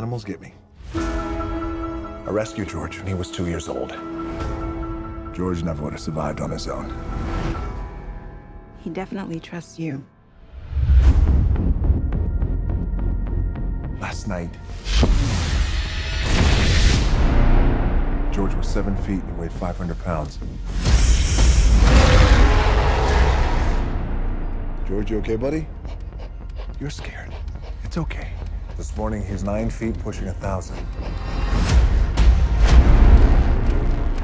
animals get me. I rescued George when he was two years old. George never would have survived on his own. He definitely trusts you. Last night, George was seven feet and he weighed 500 pounds. George, you okay, buddy? You're scared. It's okay. This morning, he's nine feet, pushing a thousand.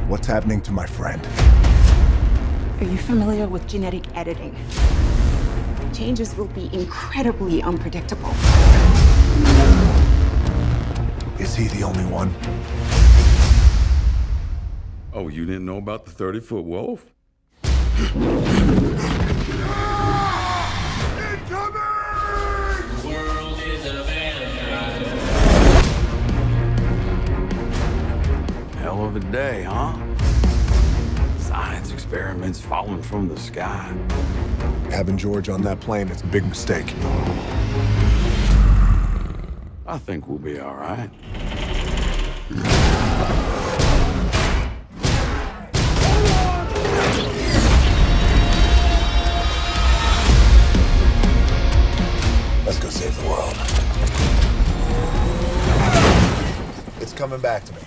What's happening to my friend? Are you familiar with genetic editing? Changes will be incredibly unpredictable. Is he the only one? Oh, you didn't know about the 30 foot wolf? A day, huh? Science experiments falling from the sky. Having George on that plane is a big mistake. I think we'll be all right. Let's go save the world. It's coming back to me.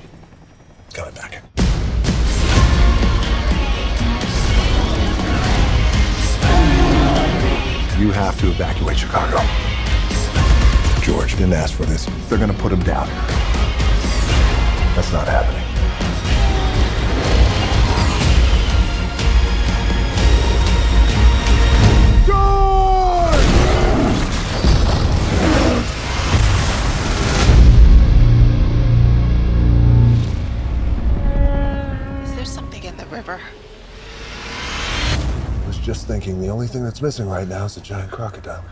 You have to evacuate Chicago. George didn't ask for this. They're gonna put him down. That's not happening. Thinking the only thing that's missing right now is a giant crocodile.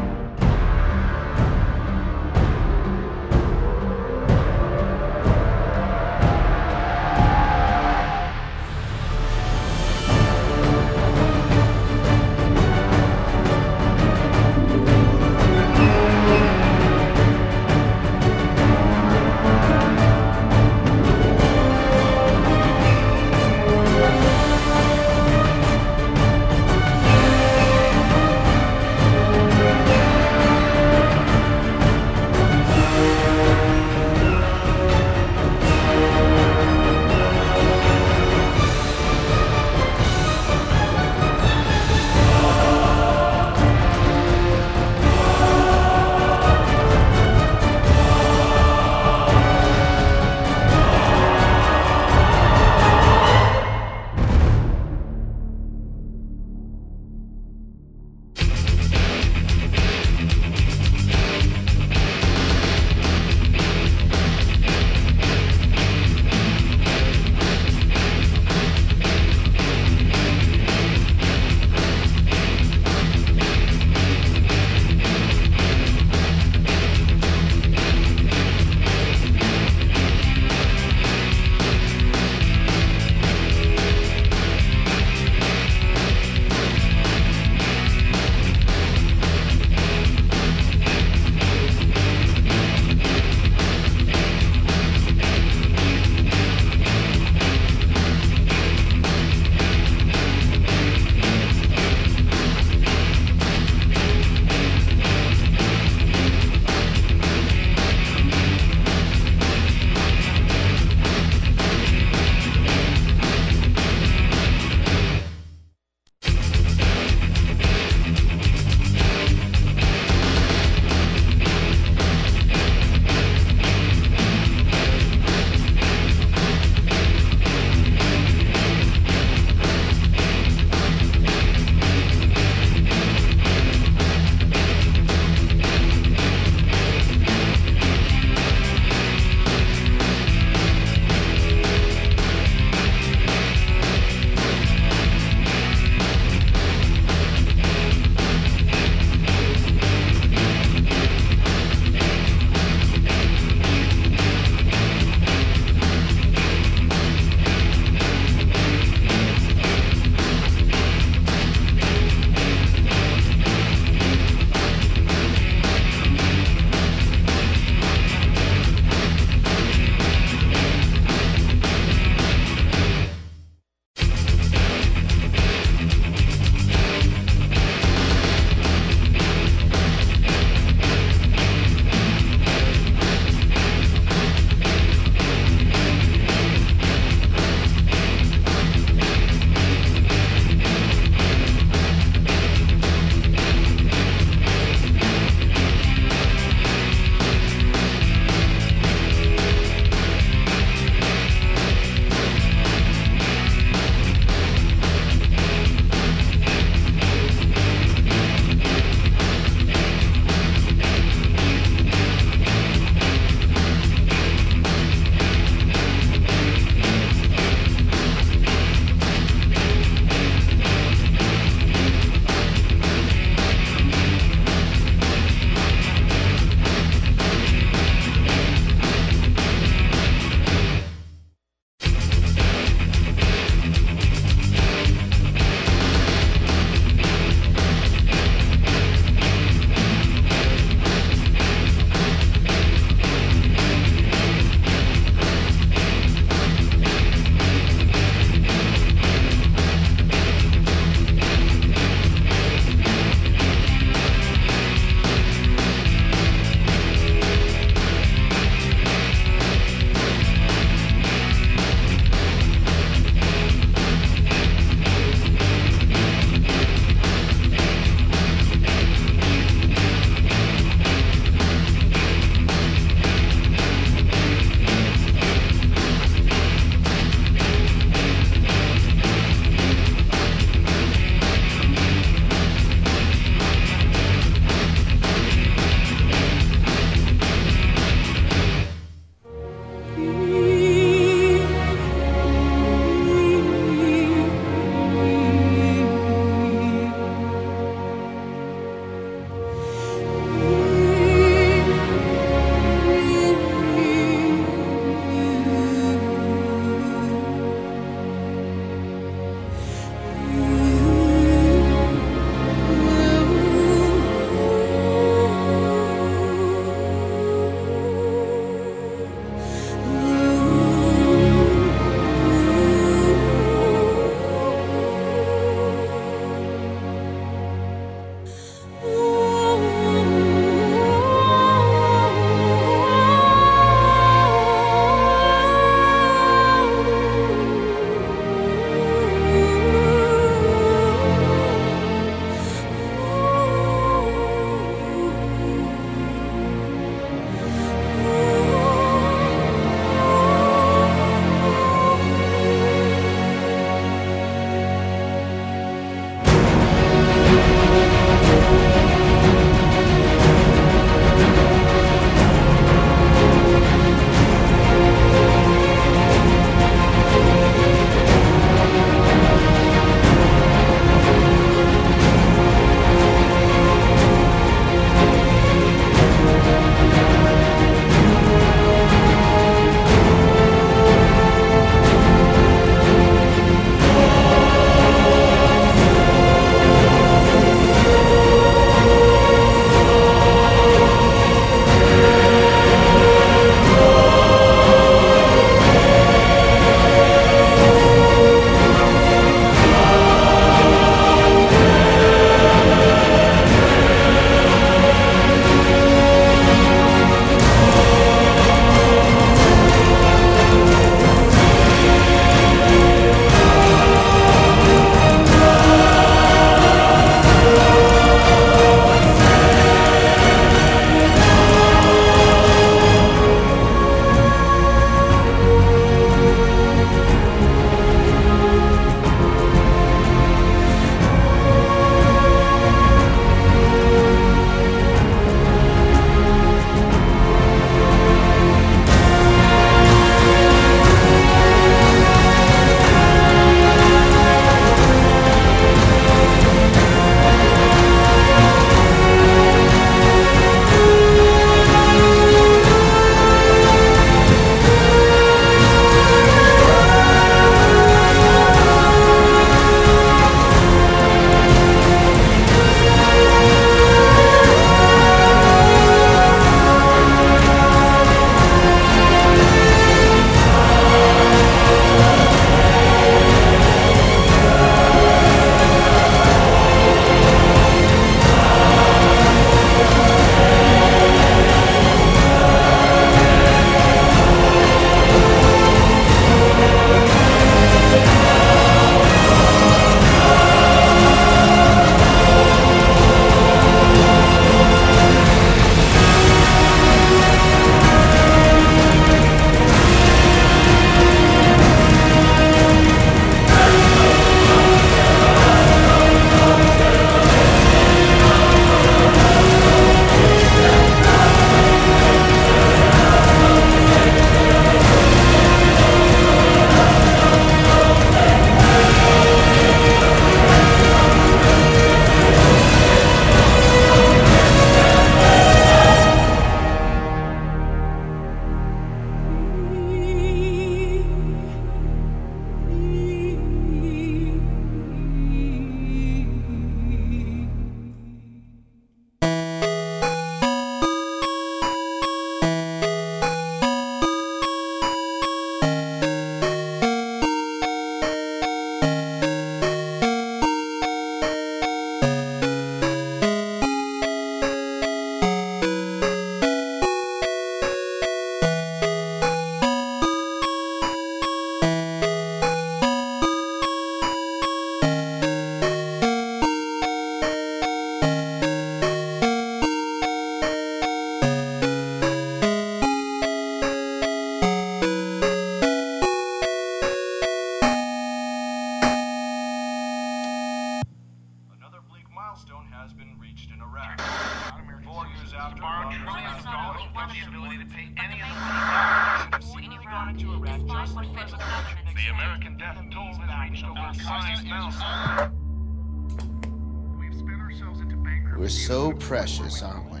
We're so precious, aren't we?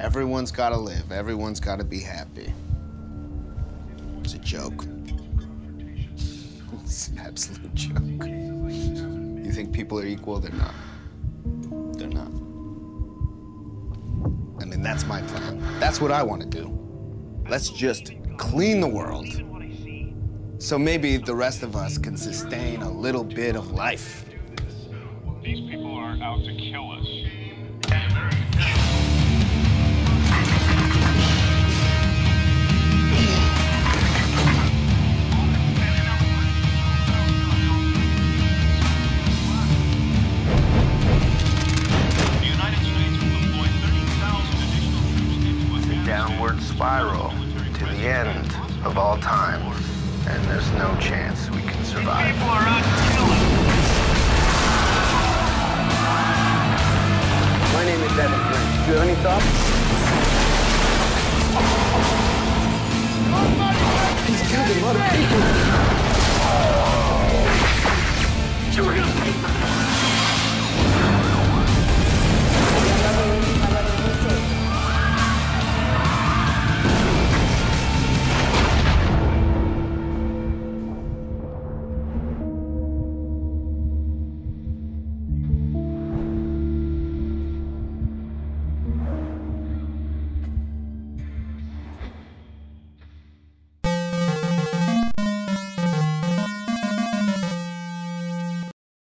Everyone's gotta live, everyone's gotta be happy. It's a joke. It's an absolute joke. You think people are equal? They're not. They're not. I mean, that's my plan. That's what I want to do. Let's just clean the world. So maybe the rest of us can sustain a little bit of life.